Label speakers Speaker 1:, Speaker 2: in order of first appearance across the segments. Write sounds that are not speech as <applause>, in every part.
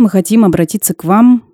Speaker 1: Мы хотим обратиться к вам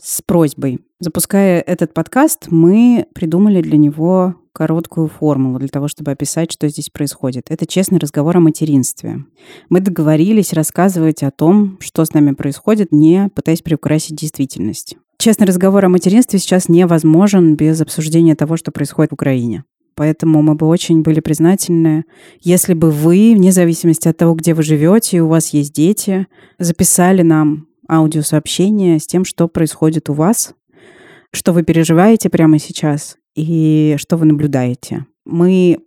Speaker 1: с просьбой. Запуская этот подкаст, мы придумали для него короткую формулу для того, чтобы описать, что здесь происходит. Это честный разговор о материнстве. Мы договорились рассказывать о том, что с нами происходит, не пытаясь приукрасить действительность. Честный разговор о материнстве сейчас невозможен без обсуждения того, что происходит в Украине. Поэтому мы бы очень были признательны, если бы вы, вне зависимости от того, где вы живете, и у вас есть дети, записали нам аудиосообщение с тем, что происходит у вас, что вы переживаете прямо сейчас и что вы наблюдаете. Мы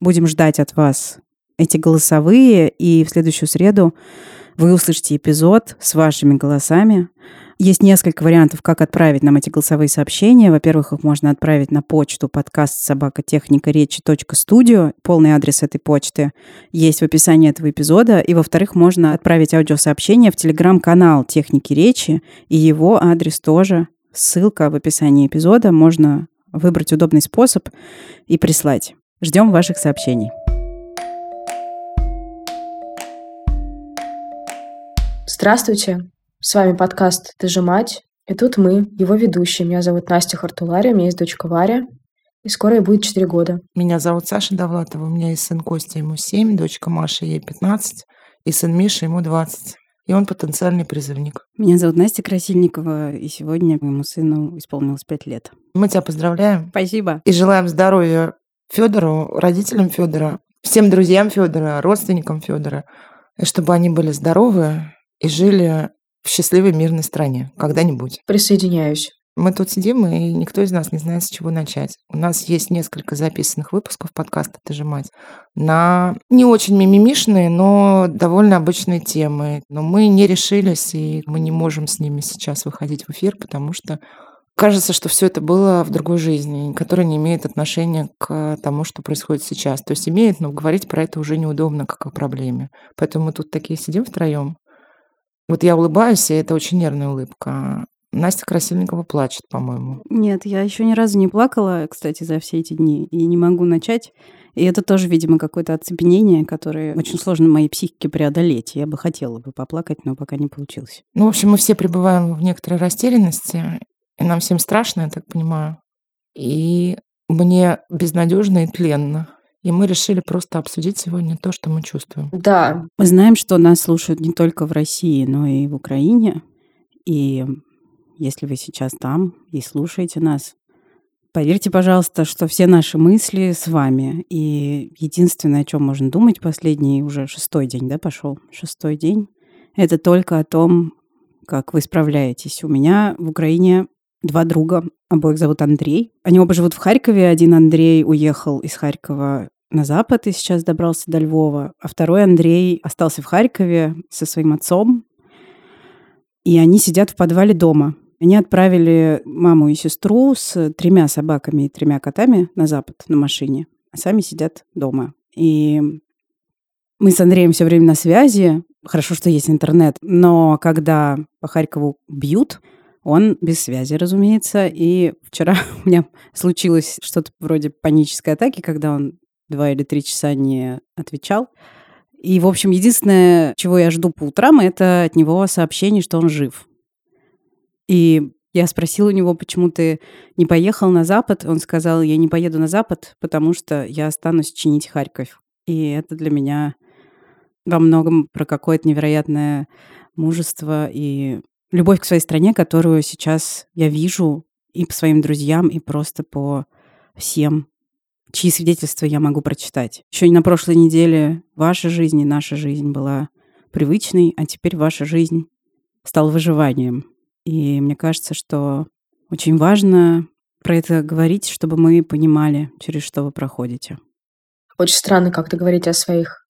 Speaker 1: будем ждать от вас эти голосовые, и в следующую среду вы услышите эпизод с вашими голосами. Есть несколько вариантов, как отправить нам эти голосовые сообщения. Во-первых, их можно отправить на почту подкаст собака техника речи студио. Полный адрес этой почты есть в описании этого эпизода. И, во-вторых, можно отправить аудиосообщение в телеграм-канал техники речи, и его адрес тоже. Ссылка в описании эпизода. Можно выбрать удобный способ и прислать. Ждем ваших сообщений.
Speaker 2: Здравствуйте! С вами подкаст «Ты же мать». И тут мы, его ведущие. Меня зовут Настя Хартулария, у меня есть дочка Варя. И скоро ей будет 4 года.
Speaker 3: Меня зовут Саша Довлатова, у меня есть сын Костя, ему 7, дочка Маша, ей 15, и сын Миша, ему 20. И он потенциальный призывник.
Speaker 1: Меня зовут Настя Красильникова, и сегодня моему сыну исполнилось 5 лет.
Speaker 3: Мы тебя поздравляем.
Speaker 1: Спасибо.
Speaker 3: И желаем здоровья Федору, родителям Федора, всем друзьям Федора, родственникам Федора, чтобы они были здоровы и жили в счастливой мирной стране когда-нибудь.
Speaker 2: Присоединяюсь.
Speaker 3: Мы тут сидим, и никто из нас не знает, с чего начать. У нас есть несколько записанных выпусков подкаста «Ты же мать» на не очень мимимишные, но довольно обычные темы. Но мы не решились, и мы не можем с ними сейчас выходить в эфир, потому что кажется, что все это было в другой жизни, которая не имеет отношения к тому, что происходит сейчас. То есть имеет, но говорить про это уже неудобно, как о проблеме. Поэтому мы тут такие сидим втроем, вот я улыбаюсь, и это очень нервная улыбка. Настя Красильникова плачет, по-моему.
Speaker 1: Нет, я еще ни разу не плакала, кстати, за все эти дни, и не могу начать. И это тоже, видимо, какое-то оцепенение, которое очень сложно моей психике преодолеть. Я бы хотела бы поплакать, но пока не получилось.
Speaker 3: Ну, в общем, мы все пребываем в некоторой растерянности, и нам всем страшно, я так понимаю. И мне безнадежно и тленно. И мы решили просто обсудить сегодня то, что мы чувствуем.
Speaker 2: Да.
Speaker 1: Мы знаем, что нас слушают не только в России, но и в Украине. И если вы сейчас там и слушаете нас, поверьте, пожалуйста, что все наши мысли с вами. И единственное, о чем можно думать последний уже шестой день, да, пошел, шестой день, это только о том, как вы справляетесь. У меня в Украине два друга, обоих зовут Андрей. Они оба живут в Харькове. Один Андрей уехал из Харькова на запад и сейчас добрался до Львова, а второй Андрей остался в Харькове со своим отцом, и они сидят в подвале дома. Они отправили маму и сестру с тремя собаками и тремя котами на запад на машине, а сами сидят дома. И мы с Андреем все время на связи. Хорошо, что есть интернет. Но когда по Харькову бьют, он без связи, разумеется. И вчера <laughs> у меня случилось что-то вроде панической атаки, когда он два или три часа не отвечал. И, в общем, единственное, чего я жду по утрам, это от него сообщение, что он жив. И я спросила у него, почему ты не поехал на Запад. Он сказал, я не поеду на Запад, потому что я останусь чинить Харьков. И это для меня во многом про какое-то невероятное мужество и любовь к своей стране, которую сейчас я вижу и по своим друзьям, и просто по всем чьи свидетельства я могу прочитать. Еще на прошлой неделе ваша жизнь и наша жизнь была привычной, а теперь ваша жизнь стала выживанием. И мне кажется, что очень важно про это говорить, чтобы мы понимали, через что вы проходите.
Speaker 2: Очень странно как-то говорить о своих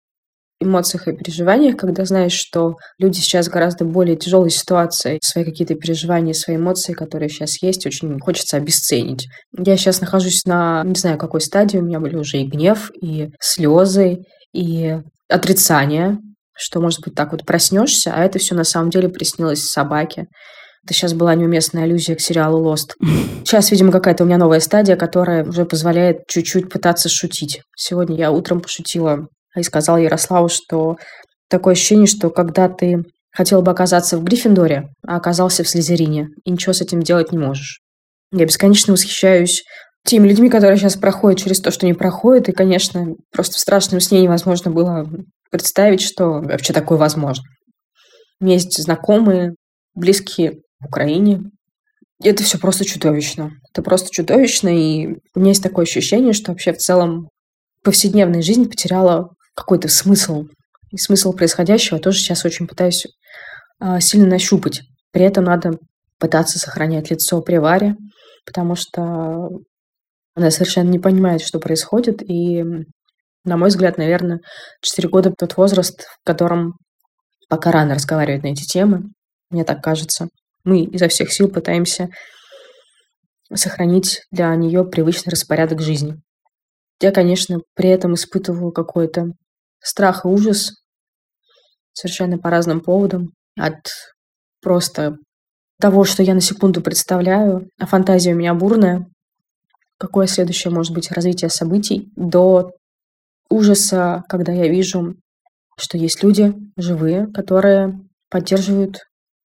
Speaker 2: эмоциях и переживаниях, когда знаешь, что люди сейчас гораздо более тяжелой ситуации, свои какие-то переживания, свои эмоции, которые сейчас есть, очень хочется обесценить. Я сейчас нахожусь на, не знаю, какой стадии, у меня были уже и гнев, и слезы, и отрицание, что, может быть, так вот проснешься, а это все на самом деле приснилось собаке. Это сейчас была неуместная аллюзия к сериалу Lost. <laughs> Сейчас, видимо, какая-то у меня новая стадия, которая уже позволяет чуть-чуть пытаться шутить. Сегодня я утром пошутила и сказал Ярославу, что такое ощущение, что когда ты хотел бы оказаться в Гриффиндоре, а оказался в Слизерине, и ничего с этим делать не можешь. Я бесконечно восхищаюсь теми людьми, которые сейчас проходят через то, что они проходят, и, конечно, просто в страшном сне невозможно было представить, что вообще такое возможно. У меня есть знакомые, близкие в Украине. И это все просто чудовищно. Это просто чудовищно, и у меня есть такое ощущение, что вообще в целом повседневная жизнь потеряла какой-то смысл. И смысл происходящего тоже сейчас очень пытаюсь э, сильно нащупать. При этом надо пытаться сохранять лицо при варе, потому что она совершенно не понимает, что происходит. И, на мой взгляд, наверное, 4 года тот возраст, в котором пока рано разговаривать на эти темы, мне так кажется. Мы изо всех сил пытаемся сохранить для нее привычный распорядок жизни. Я, конечно, при этом испытываю какой-то страх и ужас совершенно по разным поводам. От просто того, что я на секунду представляю, а фантазия у меня бурная, какое следующее может быть развитие событий, до ужаса, когда я вижу, что есть люди живые, которые поддерживают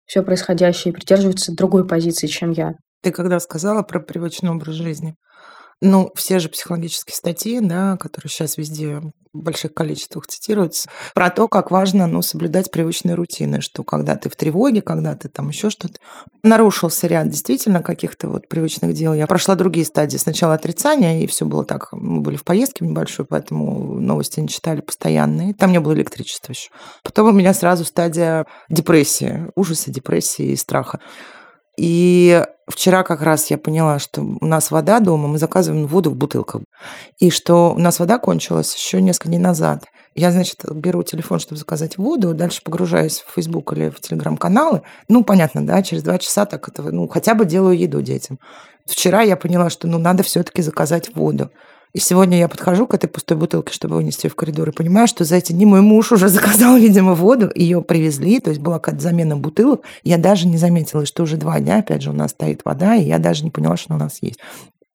Speaker 2: все происходящее и придерживаются другой позиции, чем я.
Speaker 3: Ты когда сказала про привычный образ жизни, ну, все же психологические статьи, да, которые сейчас везде в больших количествах цитируются, про то, как важно ну, соблюдать привычные рутины, что когда ты в тревоге, когда ты там еще что-то, нарушился ряд действительно каких-то вот привычных дел. Я прошла другие стадии. Сначала отрицание, и все было так. Мы были в поездке небольшой, поэтому новости не читали постоянные. Там не было электричества еще. Потом у меня сразу стадия депрессии, ужаса, депрессии и страха. И вчера как раз я поняла, что у нас вода дома, мы заказываем воду в бутылках. И что у нас вода кончилась еще несколько дней назад. Я, значит, беру телефон, чтобы заказать воду, дальше погружаюсь в Facebook или в Телеграм-каналы. Ну, понятно, да, через два часа так это, ну, хотя бы делаю еду детям. Вчера я поняла, что, ну, надо все-таки заказать воду. И сегодня я подхожу к этой пустой бутылке, чтобы вынести ее в коридор, и понимаю, что за эти дни мой муж уже <laughs> заказал, видимо, воду, ее привезли, то есть была какая-то замена бутылок. Я даже не заметила, что уже два дня, опять же, у нас стоит вода, и я даже не поняла, что у нас есть.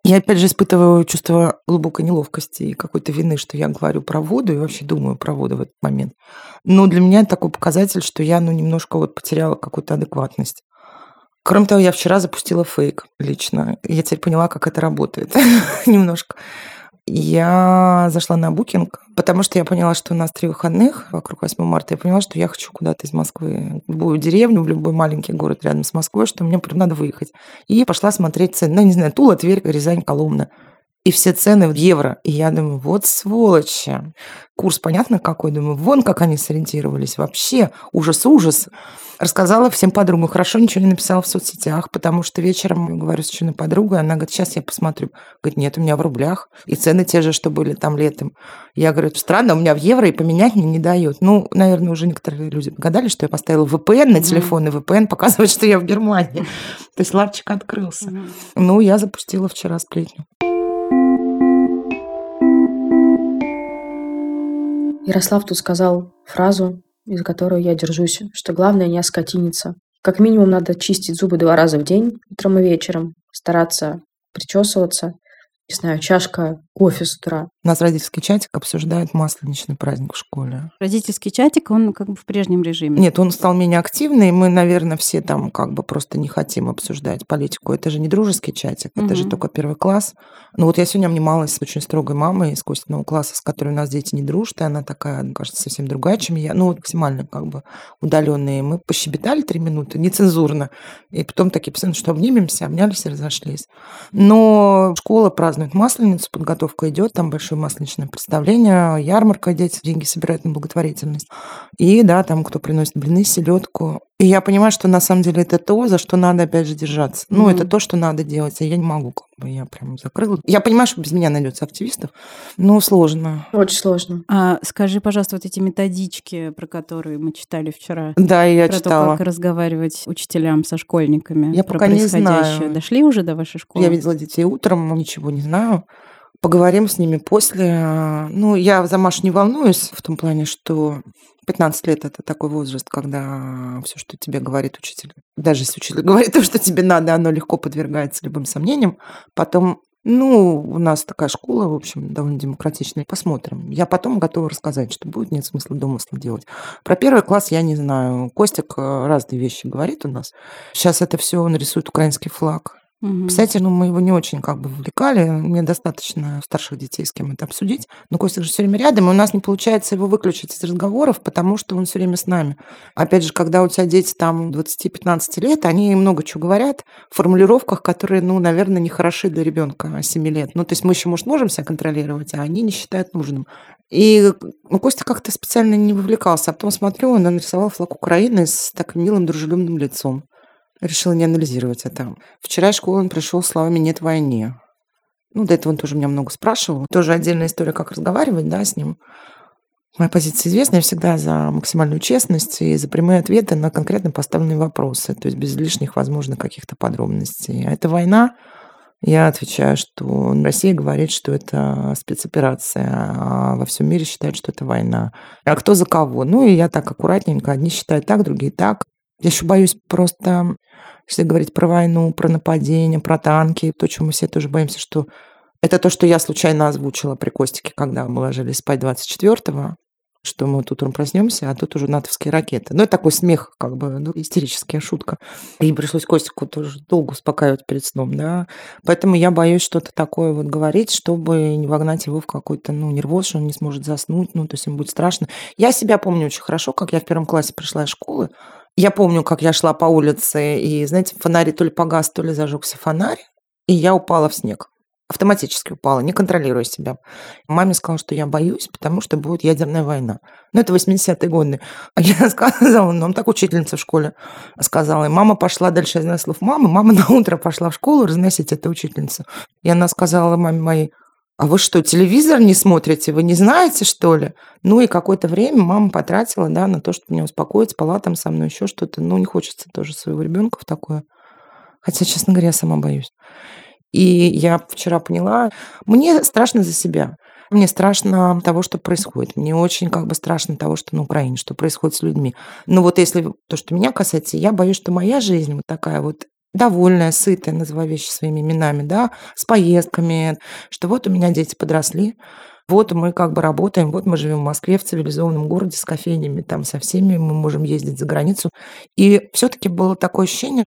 Speaker 3: Я опять же испытываю чувство глубокой неловкости и какой-то вины, что я говорю про воду и вообще думаю про воду в этот момент. Но для меня это такой показатель, что я ну, немножко вот потеряла какую-то адекватность. Кроме того, я вчера запустила фейк лично. Я теперь поняла, как это работает <laughs> немножко я зашла на букинг, потому что я поняла, что у нас три выходных вокруг 8 марта. Я поняла, что я хочу куда-то из Москвы, в любую деревню, в любой маленький город рядом с Москвой, что мне прям надо выехать. И пошла смотреть цены. Ну, не знаю, Тула, Тверь, Рязань, Коломна. И все цены в евро. И я думаю, вот сволочи. Курс понятно какой? Думаю, вон как они сориентировались. Вообще ужас-ужас. Рассказала всем подругам. Хорошо, ничего не написала в соцсетях, потому что вечером говорю с чудной подругой, она говорит, сейчас я посмотрю. Говорит, нет, у меня в рублях. И цены те же, что были там летом. Я говорю, странно, у меня в евро и поменять мне не дают. Ну, наверное, уже некоторые люди догадались, что я поставила VPN на телефон, и VPN показывает, что я в Германии. <laughs> То есть лавчик открылся. Ну, я запустила вчера сплетню.
Speaker 2: Ярослав тут сказал фразу, из которой я держусь, что главное не оскотиниться. Как минимум надо чистить зубы два раза в день, утром и вечером, стараться причесываться, не знаю, чашка кофе с утра.
Speaker 3: У нас родительский чатик обсуждает масленичный праздник в школе.
Speaker 1: Родительский чатик, он как бы в прежнем режиме.
Speaker 3: Нет, он стал менее активный. Мы, наверное, все там как бы просто не хотим обсуждать политику. Это же не дружеский чатик, угу. это же только первый класс. Ну вот я сегодня обнималась с очень строгой мамой из Костиного класса, с которой у нас дети не дружат, и она такая, мне кажется, совсем другая, чем я. Ну вот максимально как бы удаленные. Мы пощебетали три минуты, нецензурно. И потом такие пацаны, что обнимемся, обнялись и разошлись. Но школа празднует Масленицу, подготовка идет, там большое масленичное представление, ярмарка, дети деньги собирают на благотворительность. И да, там кто приносит блины, селедку. И я понимаю, что на самом деле это то, за что надо опять же держаться. Ну, mm-hmm. это то, что надо делать, а я не могу, как бы я прям закрыла. Я понимаю, что без меня найдется активистов, но сложно.
Speaker 2: Очень сложно.
Speaker 1: А скажи, пожалуйста, вот эти методички, про которые мы читали вчера.
Speaker 3: Да, я
Speaker 1: про
Speaker 3: читала.
Speaker 1: то, как разговаривать учителям со школьниками.
Speaker 3: Я
Speaker 1: про
Speaker 3: пока не знаю.
Speaker 1: Дошли уже до вашей школы?
Speaker 3: Я видела детей утром, ничего не знаю. Поговорим с ними после. Ну, я за Машу не волнуюсь в том плане, что 15 лет это такой возраст, когда все, что тебе говорит учитель, даже если учитель <laughs> говорит то, что тебе надо, оно легко подвергается любым сомнениям. Потом Ну, у нас такая школа, в общем, довольно демократичная. Посмотрим. Я потом готова рассказать, что будет, нет смысла домысла делать. Про первый класс я не знаю. Костик э, разные вещи говорит у нас. Сейчас это все нарисует украинский флаг. Угу. Кстати, ну, мы его не очень как бы вовлекали. Мне достаточно старших детей с кем это обсудить. Но Костя же все время рядом, и у нас не получается его выключить из разговоров, потому что он все время с нами. Опять же, когда у тебя дети там 20-15 лет, они много чего говорят в формулировках, которые, ну, наверное, не хороши для ребенка 7 лет. Ну, то есть мы еще, может, можем себя контролировать, а они не считают нужным. И ну, Костя как-то специально не вовлекался. А потом смотрю, он нарисовал флаг Украины с таким милым, дружелюбным лицом. Решила не анализировать это. Вчера из школы он пришел словами «нет войне». Ну, до этого он тоже меня много спрашивал. Тоже отдельная история, как разговаривать, да, с ним. Моя позиция известна, я всегда за максимальную честность и за прямые ответы на конкретно поставленные вопросы, то есть без лишних, возможно, каких-то подробностей. А это война, я отвечаю, что Россия говорит, что это спецоперация, а во всем мире считают, что это война. А кто за кого? Ну, и я так аккуратненько. Одни считают так, другие так. Я еще боюсь просто, если говорить про войну, про нападение, про танки, то, чего мы все тоже боимся, что это то, что я случайно озвучила при Костике, когда мы ложились спать 24-го, что мы тут утром проснемся, а тут уже натовские ракеты. Ну, это такой смех, как бы, ну, истерическая шутка. И пришлось Костику тоже долго успокаивать перед сном, да. Поэтому я боюсь что-то такое вот говорить, чтобы не вогнать его в какой-то, ну, нервоз, что он не сможет заснуть, ну, то есть ему будет страшно. Я себя помню очень хорошо, как я в первом классе пришла из школы, я помню, как я шла по улице, и, знаете, фонарь то ли погас, то ли зажегся фонарь, и я упала в снег. Автоматически упала, не контролируя себя. Маме сказала, что я боюсь, потому что будет ядерная война. Ну, это 80-е годы. А я <laughs> сказала, ну, так учительница в школе сказала. И мама пошла дальше, я знаю слов мамы. Мама на утро пошла в школу разносить эту учительницу. И она сказала маме моей, а вы что, телевизор не смотрите? Вы не знаете, что ли? Ну и какое-то время мама потратила, да, на то, чтобы меня успокоить, спала там со мной, еще что-то. Ну, не хочется тоже своего ребенка в такое. Хотя, честно говоря, я сама боюсь. И я вчера поняла, мне страшно за себя. Мне страшно того, что происходит. Мне очень как бы страшно того, что на Украине, что происходит с людьми. Но вот если то, что меня касается, я боюсь, что моя жизнь вот такая вот довольная, сытая, называю вещи своими именами, да, с поездками, что вот у меня дети подросли, вот мы как бы работаем, вот мы живем в Москве, в цивилизованном городе с кофейнями, там со всеми, мы можем ездить за границу. И все-таки было такое ощущение,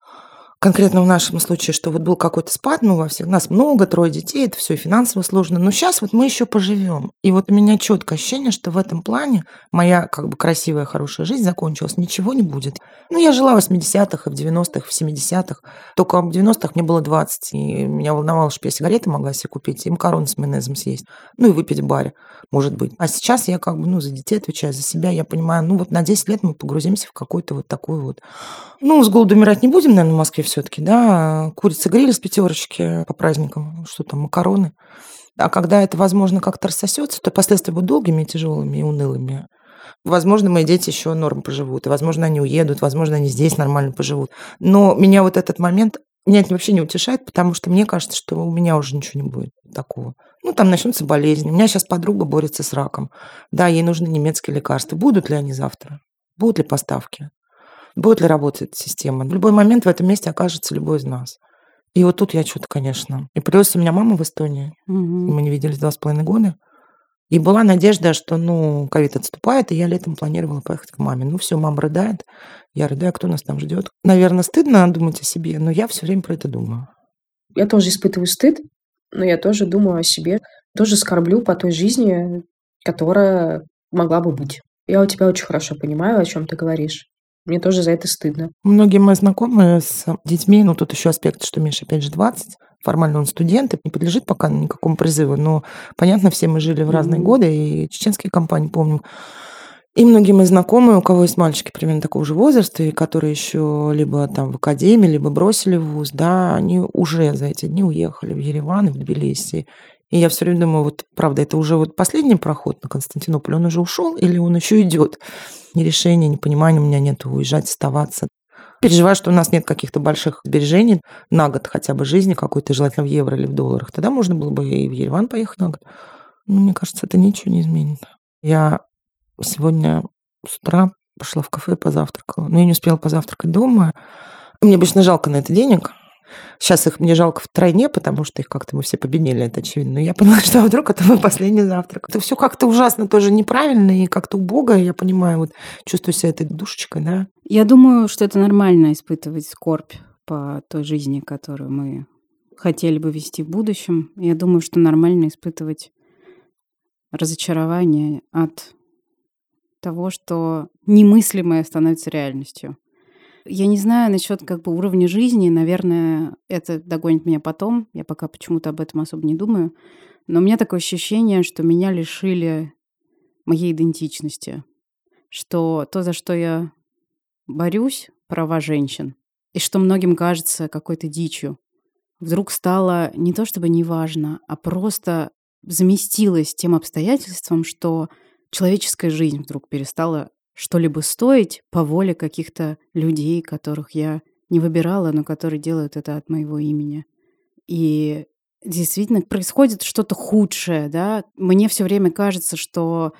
Speaker 3: конкретно в нашем случае, что вот был какой-то спад, ну, во всех нас много, трое детей, это все финансово сложно, но сейчас вот мы еще поживем. И вот у меня четкое ощущение, что в этом плане моя как бы красивая, хорошая жизнь закончилась, ничего не будет. Ну, я жила в 80-х, и в 90-х, в 70-х. Только в 90-х мне было 20, и меня волновало, что я сигареты могла себе купить, и макароны с майонезом съесть, ну, и выпить в баре, может быть. А сейчас я как бы, ну, за детей отвечаю, за себя, я понимаю, ну, вот на 10 лет мы погрузимся в какой-то вот такой вот... Ну, с голоду умирать не будем, наверное, в Москве все-таки, да, курица гриль с пятерочки по праздникам, что там, макароны. А когда это, возможно, как-то рассосется, то последствия будут долгими, тяжелыми и унылыми. Возможно, мои дети еще норм поживут, и, возможно, они уедут, возможно, они здесь нормально поживут. Но меня вот этот момент, меня это вообще не утешает, потому что мне кажется, что у меня уже ничего не будет такого. Ну, там начнутся болезни. У меня сейчас подруга борется с раком. Да, ей нужны немецкие лекарства. Будут ли они завтра? Будут ли поставки? Будет ли работать система. В любой момент в этом месте окажется любой из нас. И вот тут я что-то, конечно. И плюс у меня мама в Эстонии. Угу. Мы не виделись два с половиной года. И была надежда, что, ну, ковид отступает, и я летом планировала поехать к маме. Ну, все, мама рыдает, я рыдаю, кто нас там ждет. Наверное, стыдно думать о себе, но я все время про это думаю.
Speaker 2: Я тоже испытываю стыд, но я тоже думаю о себе. Тоже скорблю по той жизни, которая могла бы быть. Я у тебя очень хорошо понимаю, о чем ты говоришь. Мне тоже за это стыдно.
Speaker 3: Многие мои знакомые с детьми, ну тут еще аспект, что Миша опять же 20, формально он студент и не подлежит пока никакому призыву, но понятно, все мы жили в разные mm-hmm. годы, и чеченские компании помним. И многие мои знакомые, у кого есть мальчики примерно такого же возраста, и которые еще либо там в академии, либо бросили в ВУЗ, да, они уже за эти дни уехали в Ереван и в Тбилиси. И я все время думаю, вот правда, это уже вот последний проход на Константинополь, он уже ушел или он еще идет? Ни решения, ни понимания у меня нет уезжать, оставаться. Переживаю, что у нас нет каких-то больших сбережений на год хотя бы жизни какой-то, желательно в евро или в долларах. Тогда можно было бы и в Ереван поехать на год. Но мне кажется, это ничего не изменит. Я сегодня с утра пошла в кафе и позавтракала. Но я не успела позавтракать дома. Мне обычно жалко на это денег. Сейчас их мне жалко втройне, потому что их как-то мы все победили, это очевидно. Но я поняла, что вдруг это мой последний завтрак. Это все как-то ужасно тоже неправильно и как-то убого, я понимаю, вот чувствую себя этой душечкой, да.
Speaker 1: Я думаю, что это нормально испытывать скорбь по той жизни, которую мы хотели бы вести в будущем. Я думаю, что нормально испытывать разочарование от того, что немыслимое становится реальностью. Я не знаю насчет как бы уровня жизни, наверное, это догонит меня потом. Я пока почему-то об этом особо не думаю. Но у меня такое ощущение, что меня лишили моей идентичности. Что то, за что я борюсь, права женщин, и что многим кажется какой-то дичью, вдруг стало не то чтобы неважно, а просто заместилось тем обстоятельством, что человеческая жизнь вдруг перестала что-либо стоить по воле каких-то людей, которых я не выбирала, но которые делают это от моего имени. И действительно происходит что-то худшее, да. Мне все время кажется, что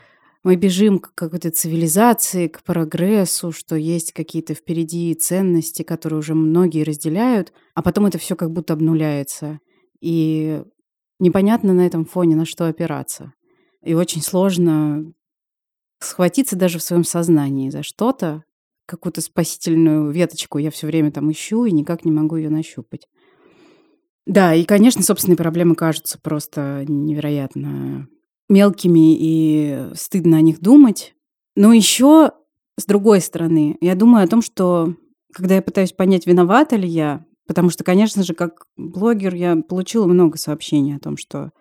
Speaker 1: мы бежим к какой-то цивилизации, к прогрессу, что есть какие-то впереди ценности, которые уже многие разделяют, а потом это все как будто обнуляется. И непонятно на этом фоне, на что опираться. И очень сложно схватиться даже в своем сознании за что-то, какую-то спасительную веточку я все время там ищу и никак не могу ее нащупать. Да, и, конечно, собственные проблемы кажутся просто невероятно мелкими и стыдно о них думать. Но еще, с другой стороны, я думаю о том, что когда я пытаюсь понять, виновата ли я, потому что, конечно же, как блогер я получила много сообщений о том, что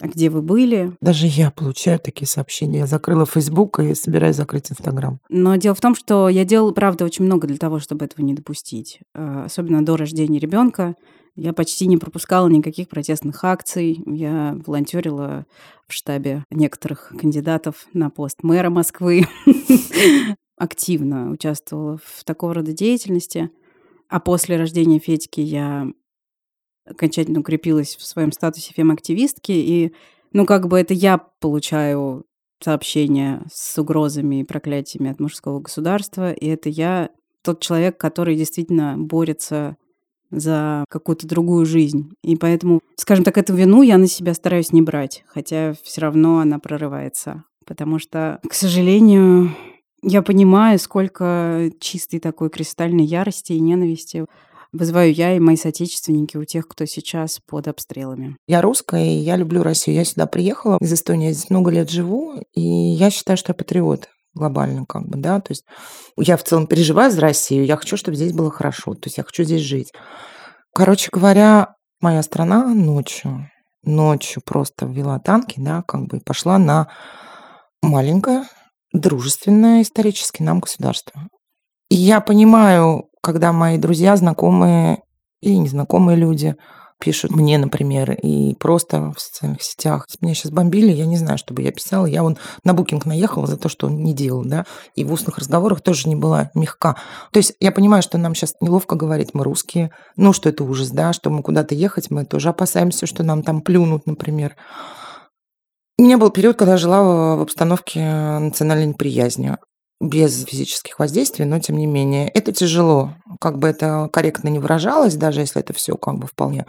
Speaker 1: а где вы были?
Speaker 3: Даже я получаю такие сообщения. Я закрыла Facebook и собираюсь закрыть Instagram.
Speaker 1: Но дело в том, что я делала, правда, очень много для того, чтобы этого не допустить. А, особенно до рождения ребенка. Я почти не пропускала никаких протестных акций. Я волонтерила в штабе некоторых кандидатов на пост мэра Москвы. <laughs> Активно участвовала в такого рода деятельности. А после рождения Федьки я окончательно укрепилась в своем статусе фем-активистки, и, ну, как бы это я получаю сообщения с угрозами и проклятиями от мужского государства, и это я тот человек, который действительно борется за какую-то другую жизнь. И поэтому, скажем так, эту вину я на себя стараюсь не брать, хотя все равно она прорывается. Потому что, к сожалению, я понимаю, сколько чистой такой кристальной ярости и ненависти вызываю я и мои соотечественники у тех, кто сейчас под обстрелами.
Speaker 3: Я русская, и я люблю Россию. Я сюда приехала из Эстонии, здесь много лет живу, и я считаю, что я патриот глобально как бы, да, то есть я в целом переживаю за Россию, я хочу, чтобы здесь было хорошо, то есть я хочу здесь жить. Короче говоря, моя страна ночью, ночью просто ввела танки, да, как бы пошла на маленькое, дружественное исторически нам государство. Я понимаю, когда мои друзья, знакомые и незнакомые люди пишут мне, например, и просто в социальных сетях. Меня сейчас бомбили, я не знаю, что бы я писала. Я вон на букинг наехала за то, что он не делал, да, и в устных разговорах тоже не была мягка. То есть я понимаю, что нам сейчас неловко говорить, мы русские, ну, что это ужас, да, что мы куда-то ехать, мы тоже опасаемся, что нам там плюнут, например. У меня был период, когда я жила в обстановке национальной неприязни без физических воздействий, но тем не менее. Это тяжело. Как бы это корректно не выражалось, даже если это все как бы вполне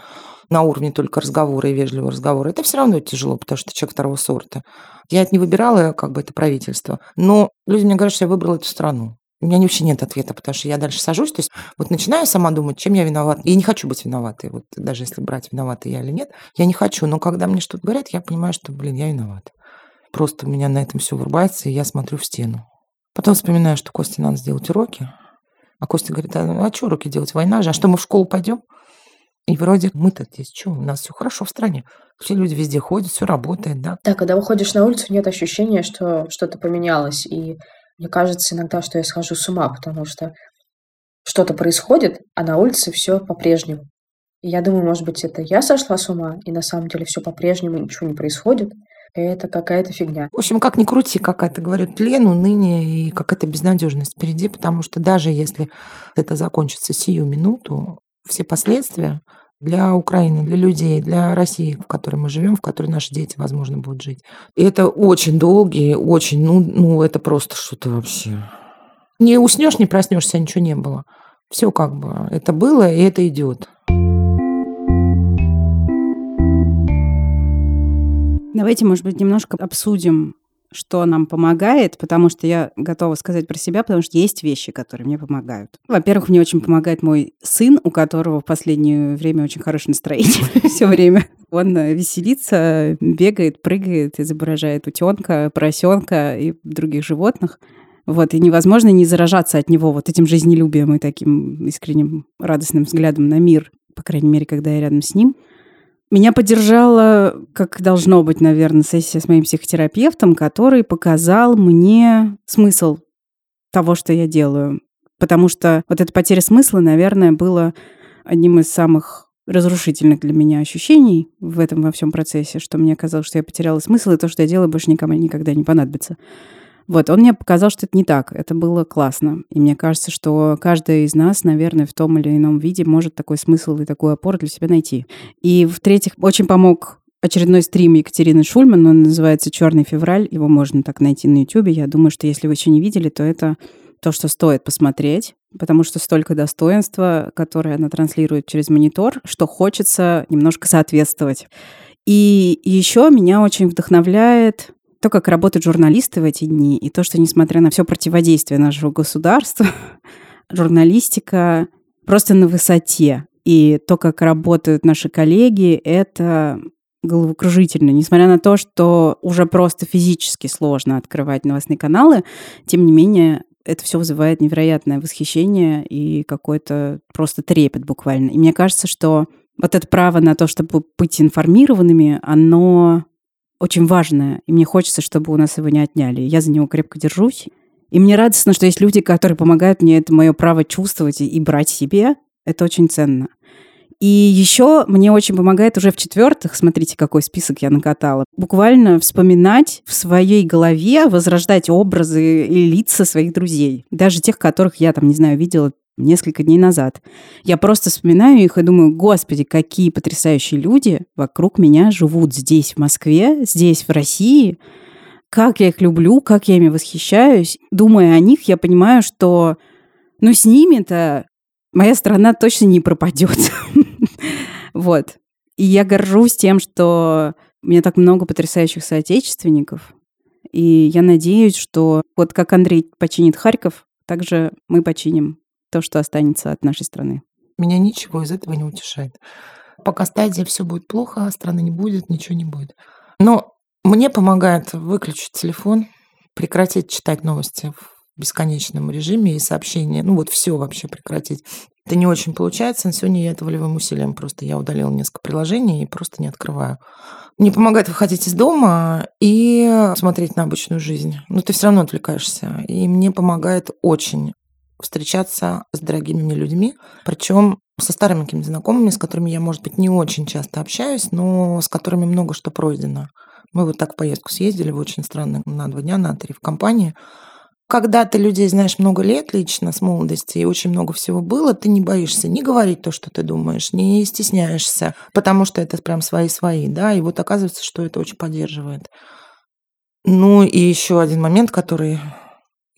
Speaker 3: на уровне только разговора и вежливого разговора, это все равно тяжело, потому что человек второго сорта. Я это не выбирала, как бы это правительство. Но люди мне говорят, что я выбрала эту страну. У меня вообще нет ответа, потому что я дальше сажусь, то есть вот начинаю сама думать, чем я виновата. И не хочу быть виноватой, вот даже если брать виновата я или нет, я не хочу. Но когда мне что-то говорят, я понимаю, что, блин, я виновата. Просто у меня на этом все вырубается, и я смотрю в стену. Потом вспоминаю, что Косте надо сделать уроки. А Костя говорит, а, а что уроки делать? Война же. А что, мы в школу пойдем? И вроде мы-то здесь что, у нас все хорошо в стране. Все люди везде ходят, все работает, да.
Speaker 2: Да, когда выходишь на улицу, нет ощущения, что что-то поменялось. И мне кажется иногда, что я схожу с ума, потому что что-то происходит, а на улице все по-прежнему. И я думаю, может быть, это я сошла с ума, и на самом деле все по-прежнему, ничего не происходит это какая-то фигня.
Speaker 3: В общем, как ни крути, какая-то, говорю, тлен, уныние и какая-то безнадежность впереди, потому что даже если это закончится сию минуту, все последствия для Украины, для людей, для России, в которой мы живем, в которой наши дети, возможно, будут жить. И это очень долгие, очень, ну, ну это просто что-то вообще. Не уснешь, не проснешься, ничего не было. Все как бы, это было, и это идет.
Speaker 1: Давайте, может быть, немножко обсудим что нам помогает, потому что я готова сказать про себя, потому что есть вещи, которые мне помогают. Во-первых, мне очень помогает мой сын, у которого в последнее время очень хорошее настроение <laughs> все время. Он веселится, бегает, прыгает, изображает утенка, поросенка и других животных. Вот, и невозможно не заражаться от него вот этим жизнелюбием и таким искренним радостным взглядом на мир, по крайней мере, когда я рядом с ним. Меня поддержала, как должно быть, наверное, сессия с моим психотерапевтом, который показал мне смысл того, что я делаю. Потому что вот эта потеря смысла, наверное, было одним из самых разрушительных для меня ощущений в этом во всем процессе, что мне казалось, что я потеряла смысл, и то, что я делаю, больше никому никогда не понадобится. Вот, он мне показал, что это не так. Это было классно. И мне кажется, что каждый из нас, наверное, в том или ином виде может такой смысл и такую опору для себя найти. И, в-третьих, очень помог очередной стрим Екатерины Шульман, он называется «Черный февраль», его можно так найти на YouTube. Я думаю, что если вы еще не видели, то это то, что стоит посмотреть, потому что столько достоинства, которое она транслирует через монитор, что хочется немножко соответствовать. И еще меня очень вдохновляет то, как работают журналисты в эти дни, и то, что, несмотря на все противодействие нашего государства, <laughs> журналистика просто на высоте. И то, как работают наши коллеги, это головокружительно. Несмотря на то, что уже просто физически сложно открывать новостные каналы, тем не менее, это все вызывает невероятное восхищение и какой-то просто трепет буквально. И мне кажется, что вот это право на то, чтобы быть информированными, оно очень важное, и мне хочется, чтобы у нас его не отняли. Я за него крепко держусь. И мне радостно, что есть люди, которые помогают мне это мое право чувствовать и брать себе. Это очень ценно. И еще мне очень помогает уже в четвертых, смотрите, какой список я накатала, буквально вспоминать в своей голове, возрождать образы и лица своих друзей. Даже тех, которых я там, не знаю, видела несколько дней назад. Я просто вспоминаю их и думаю, господи, какие потрясающие люди вокруг меня живут здесь, в Москве, здесь, в России. Как я их люблю, как я ими восхищаюсь. Думая о них, я понимаю, что ну с ними-то моя страна точно не пропадет. <laughs> Вот. И я горжусь тем, что у меня так много потрясающих соотечественников. И я надеюсь, что вот как Андрей починит Харьков, также мы починим то, что останется от нашей страны.
Speaker 3: Меня ничего из этого не утешает. Пока стадия все будет плохо, а страны не будет, ничего не будет. Но мне помогает выключить телефон, прекратить читать новости в бесконечном режиме и сообщения. Ну вот все вообще прекратить. Это не очень получается. Но сегодня я это волевым усилием просто я удалила несколько приложений и просто не открываю. Мне помогает выходить из дома и смотреть на обычную жизнь. Но ты все равно отвлекаешься. И мне помогает очень встречаться с дорогими мне людьми, причем со старыми какими-то знакомыми, с которыми я, может быть, не очень часто общаюсь, но с которыми много что пройдено. Мы вот так в поездку съездили, в очень странно, на два дня, на три в компании. Когда ты людей знаешь много лет лично, с молодости, и очень много всего было, ты не боишься ни говорить то, что ты думаешь, не стесняешься, потому что это прям свои-свои, да, и вот оказывается, что это очень поддерживает. Ну и еще один момент, который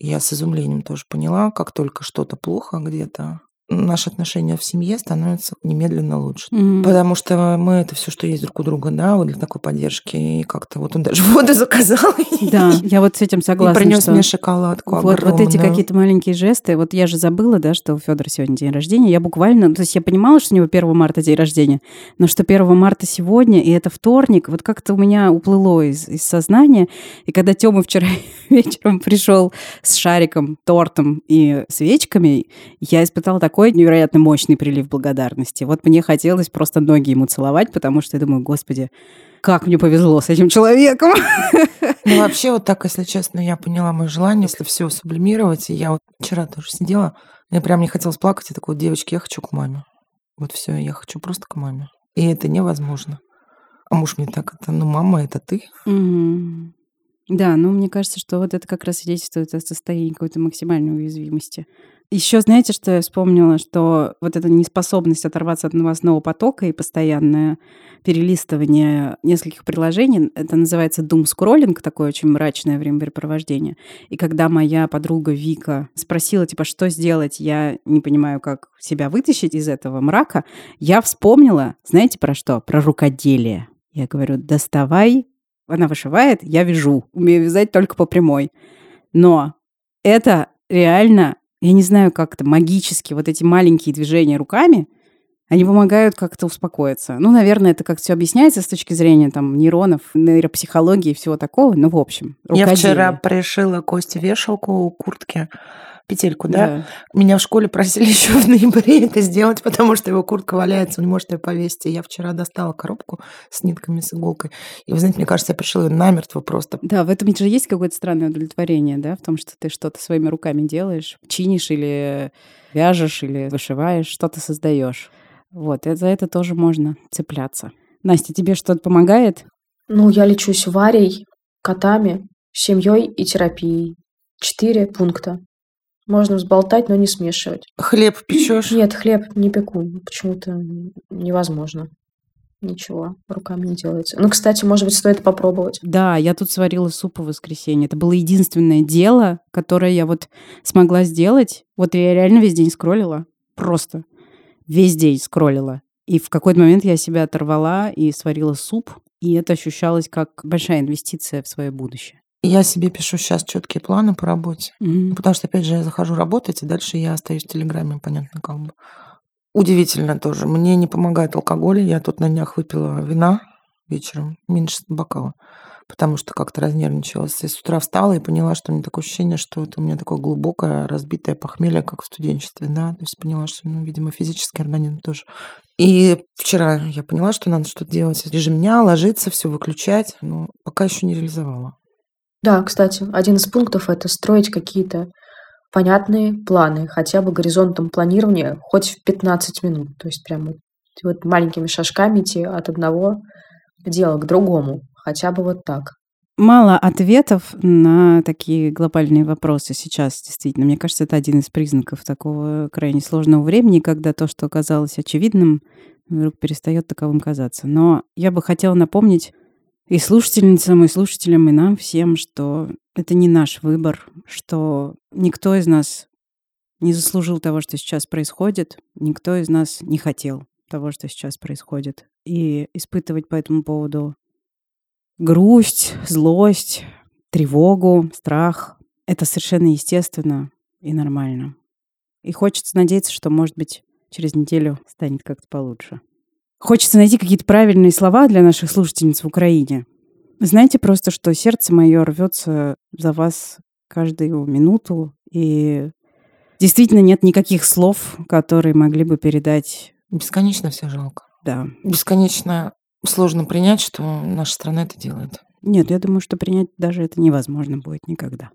Speaker 3: я с изумлением тоже поняла, как только что-то плохо где-то, наши отношения в семье становятся немедленно лучше. Mm-hmm. Потому что мы это все, что есть друг у друга, да, вот для такой поддержки. И как-то вот он даже <laughs> воду заказал.
Speaker 1: Да, я вот с этим согласна.
Speaker 3: И принес мне шоколадку
Speaker 1: вот, вот эти какие-то маленькие жесты. Вот я же забыла, да, что у Федора сегодня день рождения. Я буквально, то есть я понимала, что у него 1 марта день рождения, но что 1 марта сегодня, и это вторник, вот как-то у меня уплыло из, из сознания. И когда Тёма вчера <laughs> вечером пришел с шариком, тортом и свечками, я испытала такой такой невероятно мощный прилив благодарности. Вот мне хотелось просто ноги ему целовать, потому что я думаю, господи, как мне повезло с этим человеком. <laughs>
Speaker 3: Ну, вообще, вот так, если честно, я поняла мое желание, если все сублимировать. И я вот вчера тоже сидела, мне прям не хотелось плакать. Я такой, девочки, я хочу к маме. Вот все, я хочу просто к маме. И это невозможно. А муж мне так, это, ну, мама, это ты.
Speaker 1: Угу. Да, ну, мне кажется, что вот это как раз свидетельствует о состоянии какой-то максимальной уязвимости. Еще знаете, что я вспомнила, что вот эта неспособность оторваться от новостного потока и постоянное перелистывание нескольких приложений, это называется doom scrolling, такое очень мрачное времяпрепровождение. И когда моя подруга Вика спросила, типа, что сделать, я не понимаю, как себя вытащить из этого мрака, я вспомнила, знаете, про что? Про рукоделие. Я говорю, доставай она вышивает, я вяжу. Умею вязать только по прямой. Но это реально, я не знаю, как это магически, вот эти маленькие движения руками, они помогают как-то успокоиться. Ну, наверное, это как все объясняется с точки зрения там нейронов, нейропсихологии и всего такого. Ну, в общем,
Speaker 3: Я вчера пришила Косте вешалку у куртки петельку, да? да? Меня в школе просили <laughs> еще в ноябре это сделать, потому что его куртка валяется, он не может ее повесить. И я вчера достала коробку с нитками, с иголкой. И, вы знаете, мне кажется, я пришила ее намертво просто.
Speaker 1: Да, в этом же есть какое-то странное удовлетворение, да, в том, что ты что-то своими руками делаешь, чинишь или вяжешь, или вышиваешь, что-то создаешь. Вот, и за это тоже можно цепляться. Настя, тебе что-то помогает?
Speaker 2: Ну, я лечусь варей, котами, семьей и терапией. Четыре пункта. Можно взболтать, но не смешивать.
Speaker 3: Хлеб <clears throat> печешь?
Speaker 2: Нет, хлеб не пеку. Почему-то невозможно. Ничего, руками не делается. Ну, кстати, может быть, стоит попробовать.
Speaker 1: Да, я тут сварила суп в воскресенье. Это было единственное дело, которое я вот смогла сделать. Вот я реально весь день скроллила. Просто. Весь день скроллила. И в какой-то момент я себя оторвала и сварила суп. И это ощущалось как большая инвестиция в свое будущее.
Speaker 3: Я себе пишу сейчас четкие планы по работе. Мгм. Потому что, опять же, я захожу работать, и дальше я остаюсь в Телеграме, понятно, как бы. Удивительно тоже. Мне не помогает алкоголь. Я тут на днях выпила вина вечером, меньше бокала, потому что как-то разнервничалась. И с утра встала и поняла, что у меня такое ощущение, что это у меня такое глубокое разбитое похмелье, как в студенчестве, да. То есть поняла, что, ну, видимо, физический организм тоже. И вчера я поняла, что надо что-то делать. Режим дня, ложиться, все выключать, но пока еще не реализовала.
Speaker 2: Да, кстати, один из пунктов это строить какие-то понятные планы, хотя бы горизонтом планирования хоть в 15 минут. То есть прям вот, вот маленькими шажками идти от одного дела к другому. Хотя бы вот так.
Speaker 1: Мало ответов на такие глобальные вопросы сейчас, действительно. Мне кажется, это один из признаков такого крайне сложного времени, когда то, что казалось очевидным, вдруг перестает таковым казаться. Но я бы хотела напомнить и слушательницам, и слушателям, и нам всем, что это не наш выбор, что никто из нас не заслужил того, что сейчас происходит, никто из нас не хотел того, что сейчас происходит. И испытывать по этому поводу грусть, злость, тревогу, страх — это совершенно естественно и нормально. И хочется надеяться, что, может быть, через неделю станет как-то получше. Хочется найти какие-то правильные слова для наших слушательниц в Украине. Знаете просто, что сердце мое рвется за вас каждую минуту, и действительно нет никаких слов, которые могли бы передать.
Speaker 3: Бесконечно все жалко.
Speaker 1: Да.
Speaker 3: Бесконечно сложно принять, что наша страна это делает.
Speaker 1: Нет, я думаю, что принять даже это невозможно будет никогда.